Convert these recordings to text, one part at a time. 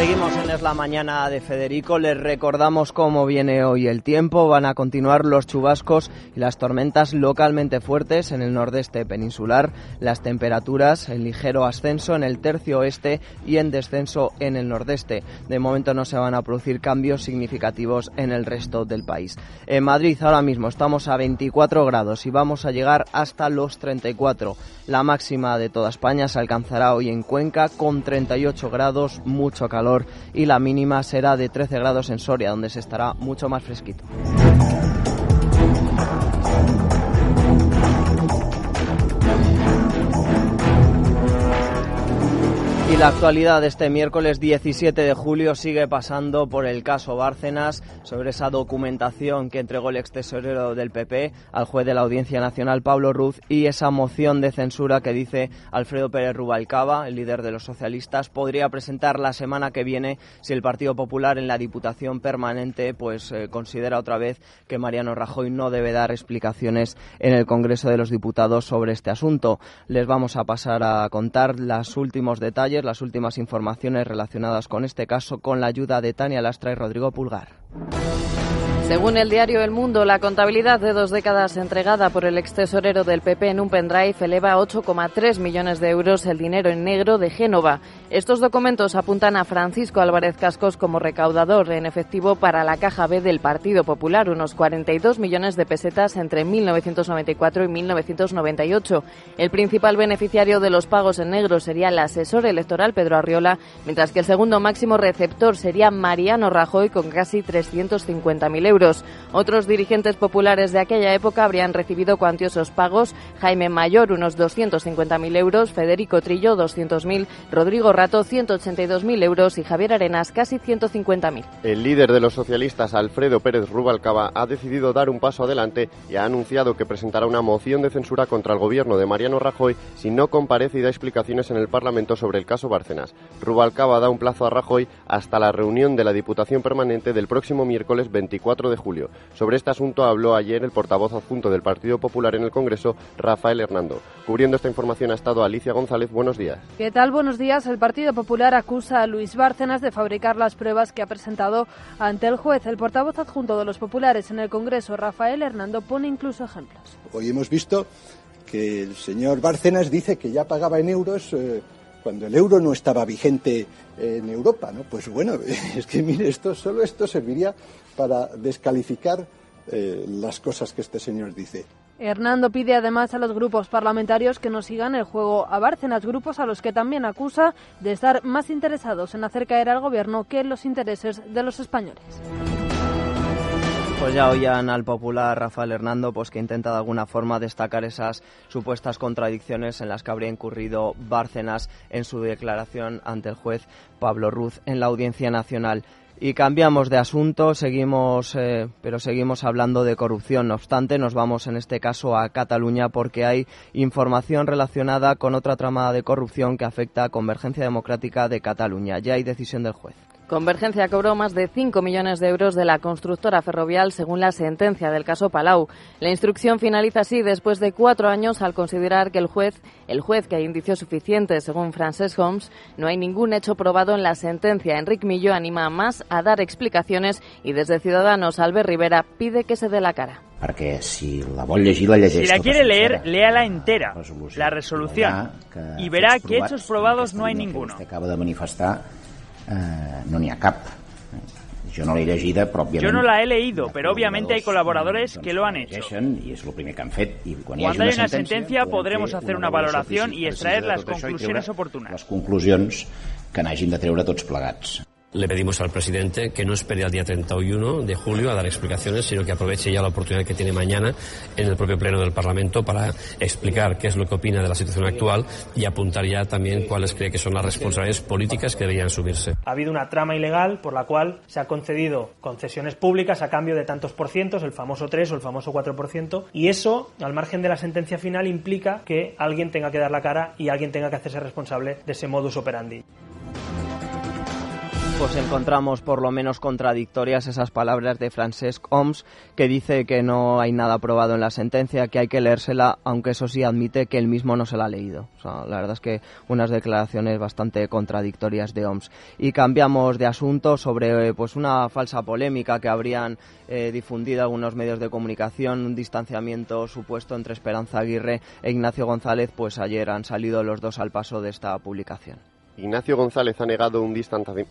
Seguimos en Es la Mañana de Federico. Les recordamos cómo viene hoy el tiempo. Van a continuar los chubascos y las tormentas localmente fuertes en el nordeste peninsular. Las temperaturas en ligero ascenso en el tercio oeste y en descenso en el nordeste. De momento no se van a producir cambios significativos en el resto del país. En Madrid ahora mismo estamos a 24 grados y vamos a llegar hasta los 34. La máxima de toda España se alcanzará hoy en Cuenca con 38 grados, mucho calor y la mínima será de 13 grados en Soria, donde se estará mucho más fresquito. La actualidad de este miércoles 17 de julio sigue pasando por el caso Bárcenas, sobre esa documentación que entregó el ex tesorero del PP al juez de la Audiencia Nacional Pablo Ruz y esa moción de censura que dice Alfredo Pérez Rubalcaba, el líder de los socialistas, podría presentar la semana que viene si el Partido Popular en la Diputación Permanente pues eh, considera otra vez que Mariano Rajoy no debe dar explicaciones en el Congreso de los Diputados sobre este asunto. Les vamos a pasar a contar los últimos detalles las últimas informaciones relacionadas con este caso con la ayuda de Tania Lastra y Rodrigo Pulgar. Según el diario El Mundo, la contabilidad de dos décadas entregada por el ex tesorero del PP en un pendrive eleva a 8,3 millones de euros el dinero en negro de Génova. Estos documentos apuntan a Francisco Álvarez Cascos como recaudador en efectivo para la Caja B del Partido Popular, unos 42 millones de pesetas entre 1994 y 1998. El principal beneficiario de los pagos en negro sería el asesor electoral Pedro Arriola, mientras que el segundo máximo receptor sería Mariano Rajoy con casi 350.000 euros. Otros dirigentes populares de aquella época habrían recibido cuantiosos pagos. Jaime Mayor, unos 250.000 euros, Federico Trillo, 200.000, Rodrigo Rato, 182.000 euros y Javier Arenas, casi 150.000. El líder de los socialistas, Alfredo Pérez Rubalcaba, ha decidido dar un paso adelante y ha anunciado que presentará una moción de censura contra el gobierno de Mariano Rajoy si no comparece y da explicaciones en el Parlamento sobre el caso Bárcenas. Rubalcaba da un plazo a Rajoy hasta la reunión de la Diputación Permanente del próximo miércoles 24 de julio. Sobre este asunto habló ayer el portavoz adjunto del Partido Popular en el Congreso, Rafael Hernando. Cubriendo esta información ha estado Alicia González. Buenos días. ¿Qué tal? Buenos días. El Partido Popular acusa a Luis Bárcenas de fabricar las pruebas que ha presentado ante el juez. El portavoz adjunto de los populares en el Congreso, Rafael Hernando, pone incluso ejemplos. Hoy hemos visto que el señor Bárcenas dice que ya pagaba en euros. Eh, cuando el euro no estaba vigente en Europa, ¿no? Pues bueno, es que mire, esto solo esto serviría para descalificar eh, las cosas que este señor dice. Hernando pide además a los grupos parlamentarios que no sigan el juego a Bárcenas, grupos a los que también acusa de estar más interesados en hacer caer al gobierno que en los intereses de los españoles. Pues ya oían al popular Rafael Hernando, pues que intenta de alguna forma destacar esas supuestas contradicciones en las que habría incurrido Bárcenas en su declaración ante el juez Pablo Ruz en la Audiencia Nacional. Y cambiamos de asunto, seguimos, eh, pero seguimos hablando de corrupción. No obstante, nos vamos en este caso a Cataluña porque hay información relacionada con otra tramada de corrupción que afecta a Convergencia Democrática de Cataluña. Ya hay decisión del juez. Convergencia cobró más de 5 millones de euros de la constructora ferrovial según la sentencia del caso Palau. La instrucción finaliza así después de cuatro años al considerar que el juez, el juez que hay indicios suficientes según Frances Holmes, no hay ningún hecho probado en la sentencia. Enrique Millo anima más a dar explicaciones y desde Ciudadanos Albert Rivera pide que se dé la cara. Porque si la vol llegir, la Si la quiere leer, léala entera, la resolución, y verá que hechos probados no hay ninguno. Acaba de manifestar eh, no n'hi ha cap. Jo no l'he llegida, però òbviament... Yo no la he leído, hi ha pero obviamente hay colaboradores doncs, que lo han la hecho. llegeixen I és el primer que han fet. I quan hi hagi Cuando hay una una sentència, sentencia podrem podremos fer hacer una valoración y precisa extraer de las tot això i conclusiones treure oportunas. Les conclusions que n'hagin de treure tots plegats. Le pedimos al presidente que no espere al día 31 de julio a dar explicaciones, sino que aproveche ya la oportunidad que tiene mañana en el propio Pleno del Parlamento para explicar qué es lo que opina de la situación actual y apuntar ya también cuáles cree que son las responsabilidades políticas que deberían asumirse. Ha habido una trama ilegal por la cual se ha concedido concesiones públicas a cambio de tantos por cientos, el famoso 3 o el famoso 4%, y eso, al margen de la sentencia final, implica que alguien tenga que dar la cara y alguien tenga que hacerse responsable de ese modus operandi. Pues encontramos por lo menos contradictorias esas palabras de Francesc Homs, que dice que no hay nada aprobado en la sentencia, que hay que leérsela, aunque eso sí admite que él mismo no se la ha leído. La verdad es que unas declaraciones bastante contradictorias de Homs. Y cambiamos de asunto sobre pues una falsa polémica que habrían eh, difundido algunos medios de comunicación, un distanciamiento supuesto entre Esperanza Aguirre e Ignacio González, pues ayer han salido los dos al paso de esta publicación. Ignacio González ha negado un,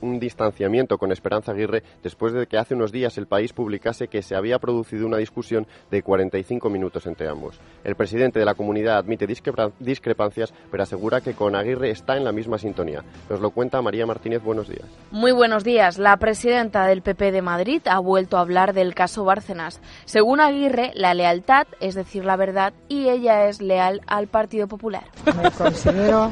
un, distanciamiento con Esperanza Aguirre después de que hace unos días el país publicase que se había producido una discusión de 45 minutos entre ambos. El presidente de la comunidad admite discrepancias, pero asegura que con Aguirre está en la misma sintonía. Nos lo cuenta María Martínez. Buenos días. Muy buenos días. La presidenta del PP de Madrid ha vuelto a hablar del caso Bárcenas. Según Aguirre, la lealtad es decir la verdad y ella es leal al Partido Popular. Me considero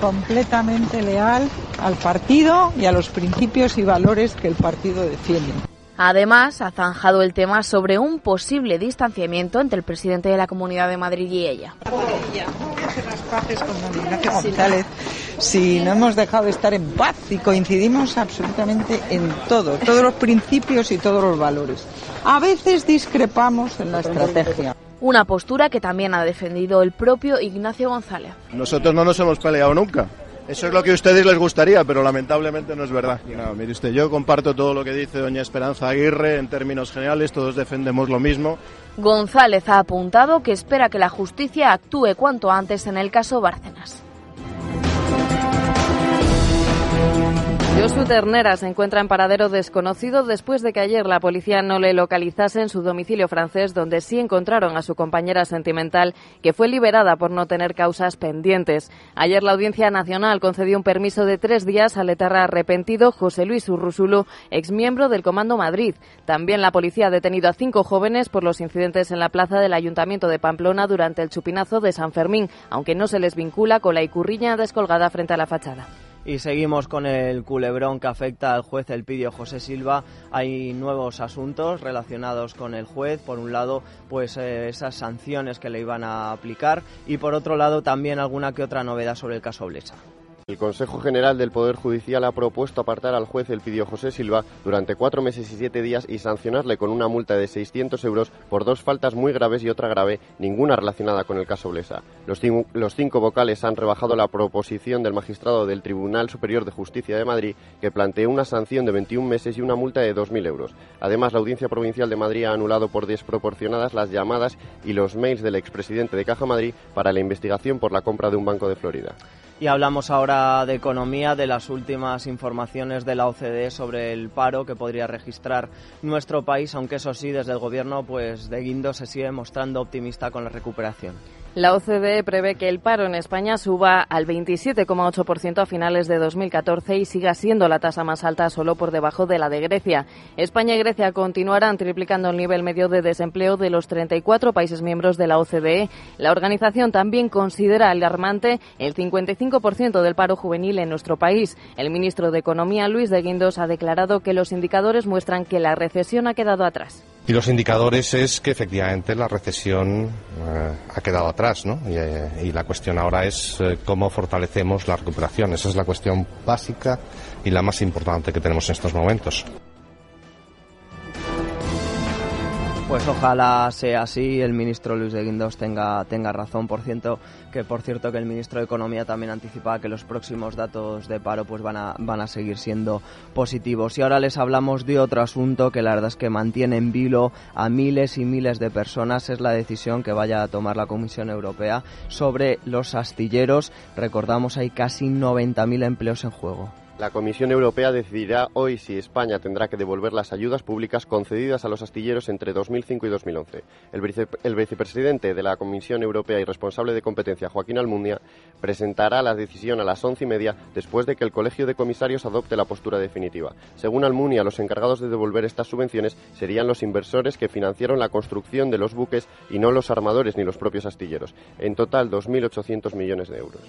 completamente leal al partido y a los principios y valores que el partido defiende. Además, ha zanjado el tema sobre un posible distanciamiento entre el presidente de la Comunidad de Madrid y ella. González si no hemos dejado de estar en paz y coincidimos absolutamente en todo, todos los principios y todos los valores. A veces discrepamos en la estrategia. Una postura que también ha defendido el propio Ignacio González. Nosotros no nos hemos peleado nunca. Eso es lo que a ustedes les gustaría, pero lamentablemente no es verdad. No, mire usted, yo comparto todo lo que dice doña Esperanza Aguirre en términos generales, todos defendemos lo mismo. González ha apuntado que espera que la justicia actúe cuanto antes en el caso Bárcenas. Josu Ternera se encuentra en paradero desconocido después de que ayer la policía no le localizase en su domicilio francés, donde sí encontraron a su compañera sentimental, que fue liberada por no tener causas pendientes. Ayer la Audiencia Nacional concedió un permiso de tres días al etarra arrepentido José Luis Urrusulo, exmiembro del Comando Madrid. También la policía ha detenido a cinco jóvenes por los incidentes en la plaza del Ayuntamiento de Pamplona durante el chupinazo de San Fermín, aunque no se les vincula con la icurriña descolgada frente a la fachada. Y seguimos con el culebrón que afecta al juez Elpidio José Silva. Hay nuevos asuntos relacionados con el juez. Por un lado, pues eh, esas sanciones que le iban a aplicar y por otro lado también alguna que otra novedad sobre el caso Blesa. El Consejo General del Poder Judicial ha propuesto apartar al juez Elpidio José Silva durante cuatro meses y siete días y sancionarle con una multa de 600 euros por dos faltas muy graves y otra grave, ninguna relacionada con el caso Blesa. Los, cinco vocales han rebajado la proposición del magistrado del Tribunal Superior de Justicia de Madrid que planteó una sanción de 21 meses y una multa de 2.000 euros. Además, la Audiencia Provincial de Madrid ha anulado por desproporcionadas las llamadas y los mails del expresidente de Caja Madrid para la investigación por la compra de un banco de Florida. Y hablamos ahora de economía, de las últimas informaciones de la OCDE sobre el paro que podría registrar nuestro país, aunque eso sí, desde el gobierno pues de Guindo se sigue mostrando optimista con la recuperación. La OCDE prevé que el paro en España suba al 27,8% a finales de 2014 y siga siendo la tasa más alta solo por debajo de la de Grecia. España y Grecia continuarán triplicando el nivel medio de desempleo de los 34 países miembros de la OCDE. La organización también considera alarmante el 55% del paro juvenil en nuestro país. El ministro de Economía, Luis de Guindos, ha declarado que los indicadores muestran que la recesión ha quedado atrás. Y los indicadores es que efectivamente la recesión eh, ha quedado atrás, ¿no? Y, eh, la cuestión ahora es eh, cómo fortalecemos la recuperación. Esa es la cuestión básica y la más importante que tenemos en estos momentos. Pues ojalá sea así, el ministro Luis de Guindos tenga, tenga razón, por cierto, que por cierto que el ministro de Economía también anticipaba que los próximos datos de paro pues van a, van a seguir siendo positivos. Y ahora les hablamos de otro asunto que la verdad es que mantiene en vilo a miles y miles de personas, es la decisión que vaya a tomar la Comisión Europea sobre los astilleros. Recordamos hay casi 90.000 empleos en juego. La Comisión Europea decidirá hoy si España tendrá que devolver las ayudas públicas concedidas a los astilleros entre 2005 y 2011. El, vicepresidente de la Comisión Europea y responsable de competencia, Joaquín Almunia, presentará la decisión a las once y media después de que el Colegio de Comisarios adopte la postura definitiva. Según Almunia, los encargados de devolver estas subvenciones serían los inversores que financiaron la construcción de los buques y no los armadores ni los propios astilleros. En total, 2.800 millones de euros.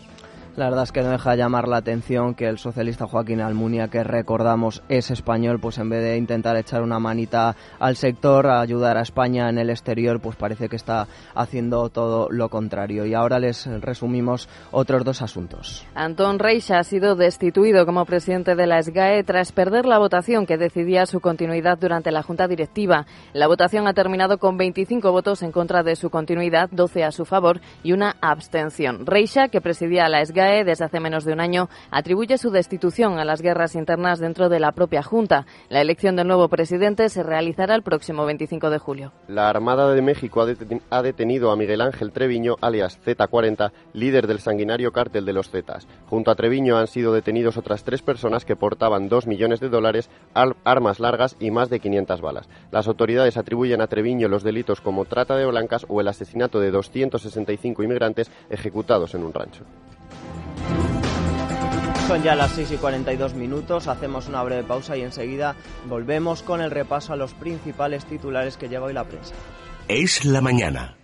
La verdad es que no deja llamar la atención que el socialista Joaquín Almunia, que recordamos es español, pues en vez de intentar echar una manita al sector, a ayudar a España en el exterior, pues parece que está haciendo todo lo contrario. Y ahora les resumimos otros dos asuntos. Antón Reixa ha sido destituido como presidente de la SGAE tras perder la votación que decidía su continuidad durante la Junta Directiva. La votación ha terminado con 25 votos en contra de su continuidad, 12 a su favor y una abstención. Reixa, que presidía la SGAE, desde hace menos de un año atribuye su destitución a las guerras internas dentro de la propia Junta. La elección del nuevo presidente se realizará el próximo 25 de julio. La Armada de México ha detenido a Miguel Ángel Treviño, alias Z40, líder del sanguinario cártel de los Zetas. Junto a Treviño han sido detenidos otras tres personas que portaban dos millones de dólares, armas largas y más de 500 balas. Las autoridades atribuyen a Treviño los delitos como trata de blancas o el asesinato de 265 inmigrantes ejecutados en un rancho. Son ya las 6 y 42 minutos, hacemos una breve pausa y enseguida volvemos con el repaso a los principales titulares que lleva hoy la prensa. Es la mañana.